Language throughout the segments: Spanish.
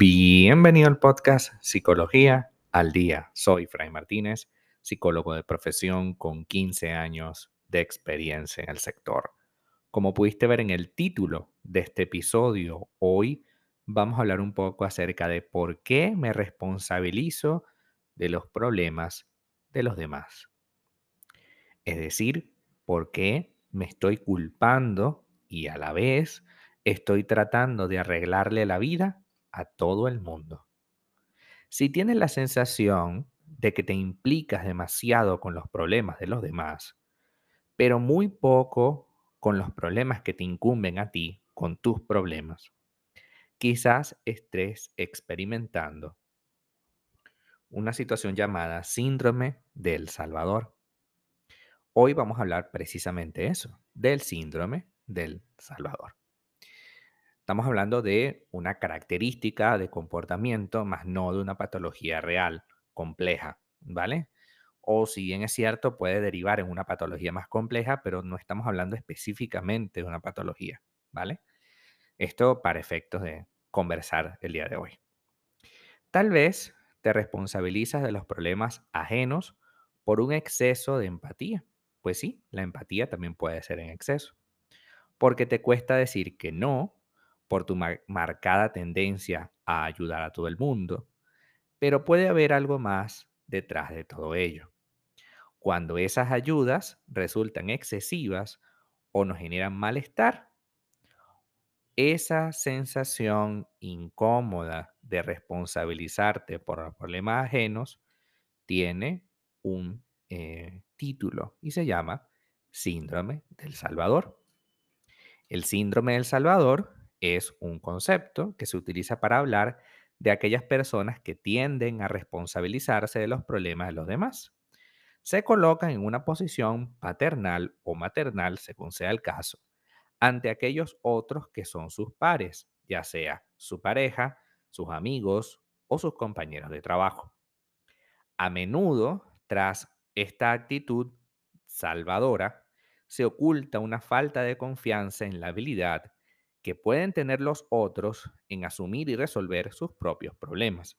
Bienvenido al podcast Psicología al Día. Soy Fray Martínez, psicólogo de profesión con 15 años de experiencia en el sector. Como pudiste ver en el título de este episodio, hoy vamos a hablar un poco acerca de por qué me responsabilizo de los problemas de los demás. Es decir, por qué me estoy culpando y a la vez estoy tratando de arreglarle la vida a todo el mundo. Si tienes la sensación de que te implicas demasiado con los problemas de los demás, pero muy poco con los problemas que te incumben a ti, con tus problemas, quizás estés experimentando una situación llamada síndrome del Salvador. Hoy vamos a hablar precisamente eso, del síndrome del Salvador. Estamos hablando de una característica de comportamiento, más no de una patología real, compleja, ¿vale? O si bien es cierto, puede derivar en una patología más compleja, pero no estamos hablando específicamente de una patología, ¿vale? Esto para efectos de conversar el día de hoy. Tal vez te responsabilizas de los problemas ajenos por un exceso de empatía. Pues sí, la empatía también puede ser en exceso. Porque te cuesta decir que no por tu marcada tendencia a ayudar a todo el mundo, pero puede haber algo más detrás de todo ello. Cuando esas ayudas resultan excesivas o nos generan malestar, esa sensación incómoda de responsabilizarte por los problemas ajenos tiene un eh, título y se llama Síndrome del Salvador. El síndrome del Salvador es un concepto que se utiliza para hablar de aquellas personas que tienden a responsabilizarse de los problemas de los demás. Se colocan en una posición paternal o maternal, según sea el caso, ante aquellos otros que son sus pares, ya sea su pareja, sus amigos o sus compañeros de trabajo. A menudo, tras esta actitud salvadora, se oculta una falta de confianza en la habilidad que pueden tener los otros en asumir y resolver sus propios problemas.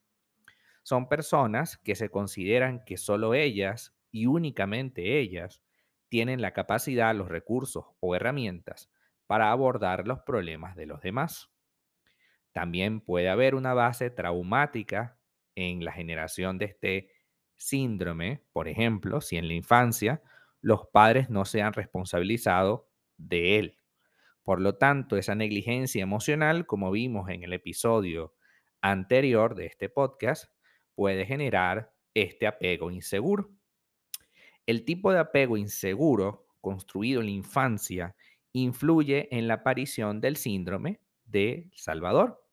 Son personas que se consideran que solo ellas y únicamente ellas tienen la capacidad, los recursos o herramientas para abordar los problemas de los demás. También puede haber una base traumática en la generación de este síndrome, por ejemplo, si en la infancia los padres no se han responsabilizado de él por lo tanto, esa negligencia emocional, como vimos en el episodio anterior de este podcast, puede generar este apego inseguro. El tipo de apego inseguro construido en la infancia influye en la aparición del síndrome de Salvador.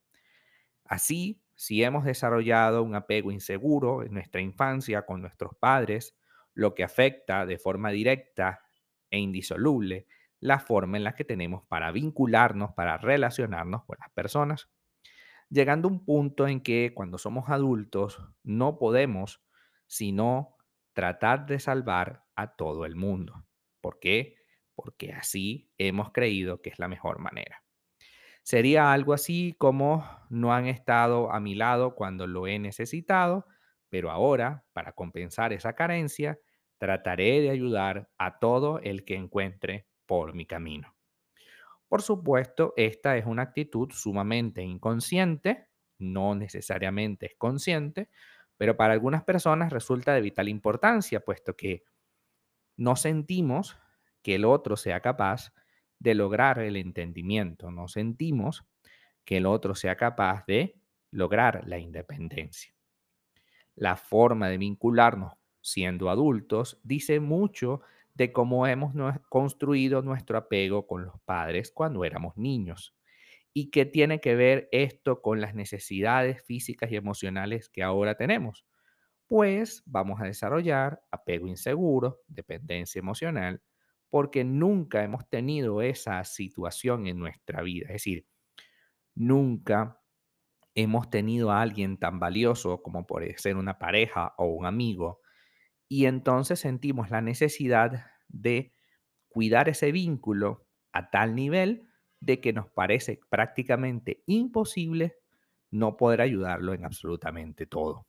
Así, si hemos desarrollado un apego inseguro en nuestra infancia con nuestros padres, lo que afecta de forma directa e indisoluble la forma en la que tenemos para vincularnos, para relacionarnos con las personas, llegando a un punto en que cuando somos adultos no podemos sino tratar de salvar a todo el mundo. ¿Por qué? Porque así hemos creído que es la mejor manera. Sería algo así como no han estado a mi lado cuando lo he necesitado, pero ahora, para compensar esa carencia, trataré de ayudar a todo el que encuentre por mi camino. Por supuesto, esta es una actitud sumamente inconsciente, no necesariamente es consciente, pero para algunas personas resulta de vital importancia, puesto que no sentimos que el otro sea capaz de lograr el entendimiento, no sentimos que el otro sea capaz de lograr la independencia. La forma de vincularnos siendo adultos dice mucho de cómo hemos construido nuestro apego con los padres cuando éramos niños. ¿Y qué tiene que ver esto con las necesidades físicas y emocionales que ahora tenemos? Pues vamos a desarrollar apego inseguro, dependencia emocional, porque nunca hemos tenido esa situación en nuestra vida. Es decir, nunca hemos tenido a alguien tan valioso como puede ser una pareja o un amigo y entonces sentimos la necesidad de cuidar ese vínculo a tal nivel de que nos parece prácticamente imposible no poder ayudarlo en absolutamente todo.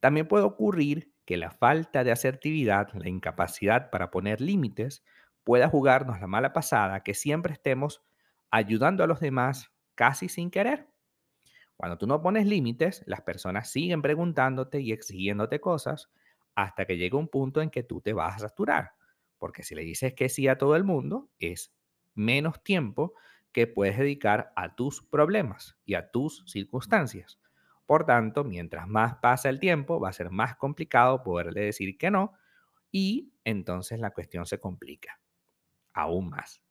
También puede ocurrir que la falta de asertividad, la incapacidad para poner límites, pueda jugarnos la mala pasada que siempre estemos ayudando a los demás casi sin querer. Cuando tú no pones límites, las personas siguen preguntándote y exigiéndote cosas hasta que llega un punto en que tú te vas a saturar. Porque si le dices que sí a todo el mundo, es menos tiempo que puedes dedicar a tus problemas y a tus circunstancias. Por tanto, mientras más pasa el tiempo, va a ser más complicado poderle decir que no y entonces la cuestión se complica aún más.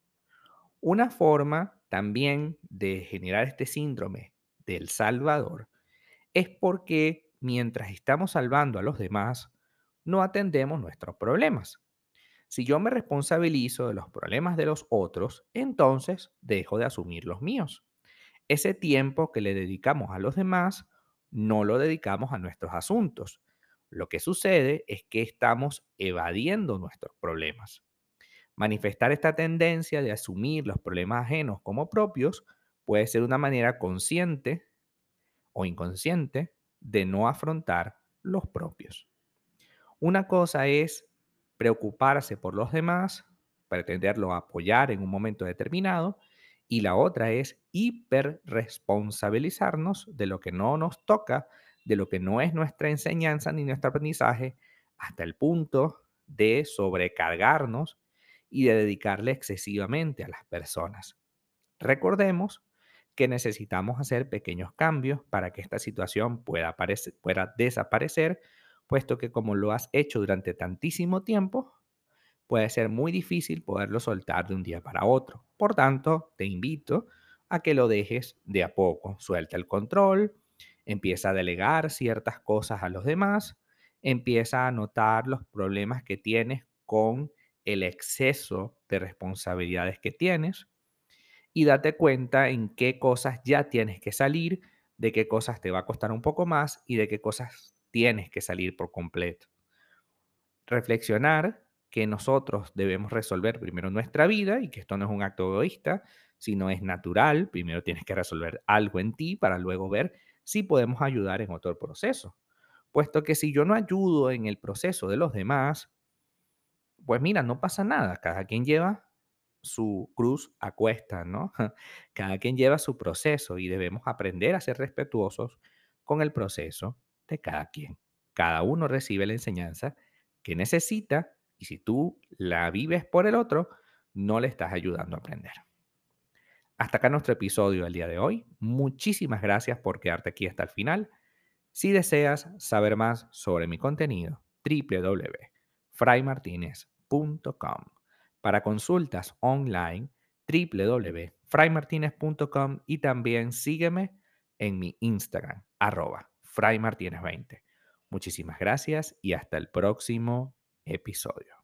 Una forma también de generar este síndrome del salvador es porque mientras estamos salvando a los demás, no atendemos nuestros problemas. Si yo me responsabilizo de los problemas de los otros, entonces dejo de asumir los míos. Ese tiempo que le dedicamos a los demás, no lo dedicamos a nuestros asuntos. Lo que sucede es que estamos evadiendo nuestros problemas. Manifestar esta tendencia de asumir los problemas ajenos como propios puede ser una manera consciente o inconsciente de no afrontar los propios. Una cosa es preocuparse por los demás, pretenderlo apoyar en un momento determinado, y la otra es hiperresponsabilizarnos de lo que no nos toca, de lo que no es nuestra enseñanza ni nuestro aprendizaje, hasta el punto de sobrecargarnos y de dedicarle excesivamente a las personas. Recordemos que necesitamos hacer pequeños cambios para que esta situación pueda, pueda desaparecer, puesto que como lo has hecho durante tantísimo tiempo, puede ser muy difícil poderlo soltar de un día para otro. Por tanto, te invito a que lo dejes de a poco. Suelta el control, empieza a delegar ciertas cosas a los demás, empieza a notar los problemas que tienes con el exceso de responsabilidades que tienes y date cuenta en qué cosas ya tienes que salir, de qué cosas te va a costar un poco más y de qué cosas tienes que salir por completo. Reflexionar que nosotros debemos resolver primero nuestra vida y que esto no es un acto egoísta, sino es natural. Primero tienes que resolver algo en ti para luego ver si podemos ayudar en otro proceso. Puesto que si yo no ayudo en el proceso de los demás, pues mira, no pasa nada. Cada quien lleva su cruz a cuesta, ¿no? Cada quien lleva su proceso y debemos aprender a ser respetuosos con el proceso de cada quien. Cada uno recibe la enseñanza que necesita y si tú la vives por el otro, no le estás ayudando a aprender. Hasta acá nuestro episodio del día de hoy. Muchísimas gracias por quedarte aquí hasta el final. Si deseas saber más sobre mi contenido, www.fraymartinez.com. Para consultas online, www.fraymartinez.com y también sígueme en mi Instagram, arroba fraymartinez20. Muchísimas gracias y hasta el próximo episodio.